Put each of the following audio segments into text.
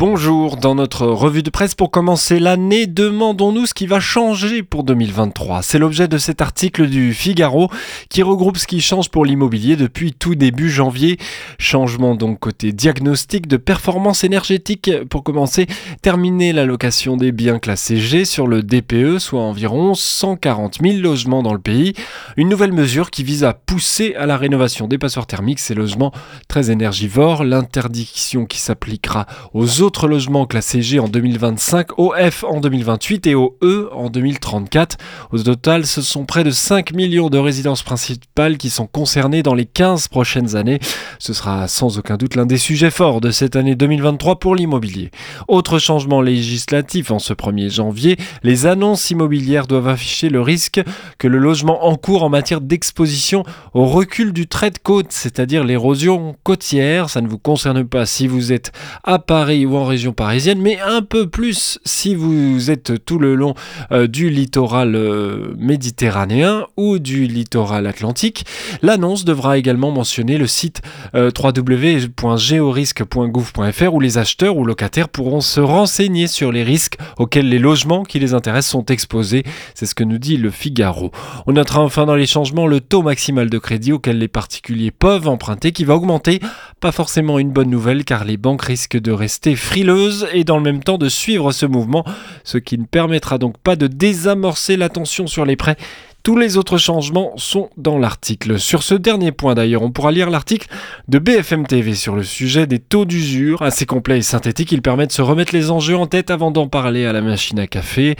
Bonjour, dans notre revue de presse pour commencer l'année, demandons-nous ce qui va changer pour 2023. C'est l'objet de cet article du Figaro qui regroupe ce qui change pour l'immobilier depuis tout début janvier. Changement donc côté diagnostic de performance énergétique pour commencer, terminer l'allocation des biens classés G sur le DPE, soit environ 140 000 logements dans le pays. Une nouvelle mesure qui vise à pousser à la rénovation des passoires thermiques, ces logements très énergivores. L'interdiction qui s'appliquera aux autres autres logements classés G en 2025, au F en 2028 et au E en 2034. Au total, ce sont près de 5 millions de résidences principales qui sont concernées dans les 15 prochaines années. Ce sera sans aucun doute l'un des sujets forts de cette année 2023 pour l'immobilier. Autre changement législatif en ce 1er janvier, les annonces immobilières doivent afficher le risque que le logement en cours en matière d'exposition au recul du trait de côte, c'est-à-dire l'érosion côtière. Ça ne vous concerne pas si vous êtes à Paris ou en région parisienne, mais un peu plus si vous êtes tout le long euh, du littoral euh, méditerranéen ou du littoral atlantique. L'annonce devra également mentionner le site euh, www.georisque.gouv.fr où les acheteurs ou locataires pourront se renseigner sur les risques auxquels les logements qui les intéressent sont exposés. C'est ce que nous dit le Figaro. On notera enfin dans les changements le taux maximal de crédit auquel les particuliers peuvent emprunter qui va augmenter. Pas forcément une bonne nouvelle car les banques risquent de rester frileuse et dans le même temps de suivre ce mouvement, ce qui ne permettra donc pas de désamorcer la tension sur les prêts tous les autres changements sont dans l'article. Sur ce dernier point d'ailleurs, on pourra lire l'article de BFM TV sur le sujet des taux d'usure. Assez complet et synthétique, il permet de se remettre les enjeux en tête avant d'en parler à la machine à café.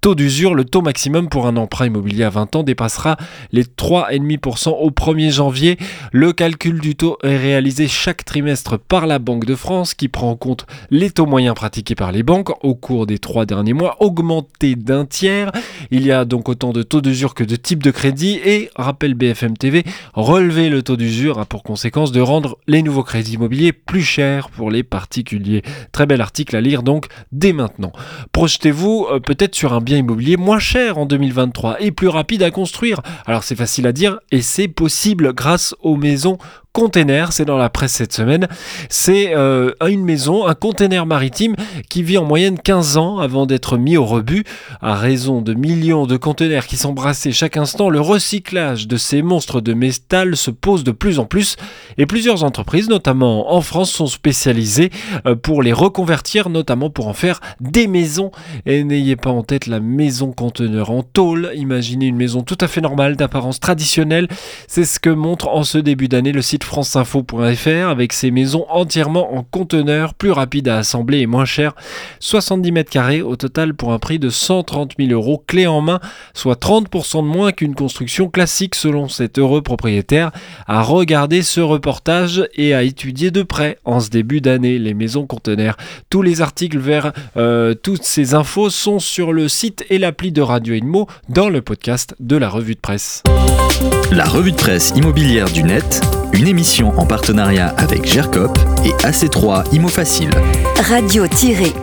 Taux d'usure, le taux maximum pour un emprunt immobilier à 20 ans dépassera les 3,5% au 1er janvier. Le calcul du taux est réalisé chaque trimestre par la Banque de France qui prend en compte les taux moyens pratiqués par les banques au cours des trois derniers mois, augmentés d'un tiers. Il y a donc autant de taux d'usure que de types de crédit et, rappelle BFM TV, relever le taux d'usure a pour conséquence de rendre les nouveaux crédits immobiliers plus chers pour les particuliers. Très bel article à lire donc dès maintenant. Projetez-vous euh, peut-être sur un immobilier moins cher en 2023 et plus rapide à construire. Alors c'est facile à dire et c'est possible grâce aux maisons container, c'est dans la presse cette semaine. C'est euh, une maison, un container maritime qui vit en moyenne 15 ans avant d'être mis au rebut. À raison de millions de conteneurs qui sont brassés chaque instant, le recyclage de ces monstres de métal se pose de plus en plus et plusieurs entreprises, notamment en France, sont spécialisées euh, pour les reconvertir, notamment pour en faire des maisons. Et n'ayez pas en tête la maison conteneur en tôle. Imaginez une maison tout à fait normale, d'apparence traditionnelle. C'est ce que montre en ce début d'année le site franceinfo.fr avec ses maisons entièrement en conteneur, plus rapide à assembler et moins cher. 70 mètres carrés au total pour un prix de 130 000 euros clé en main, soit 30% de moins qu'une construction classique selon cet heureux propriétaire. À regarder ce reportage et à étudier de près en ce début d'année les maisons conteneurs. Tous les articles vers euh, toutes ces infos sont sur le site et l'appli de Radio Inmo dans le podcast de la revue de presse. La revue de presse immobilière du net émission en partenariat avec GERCOP et AC3 Imo Facile. Radio-imo.fr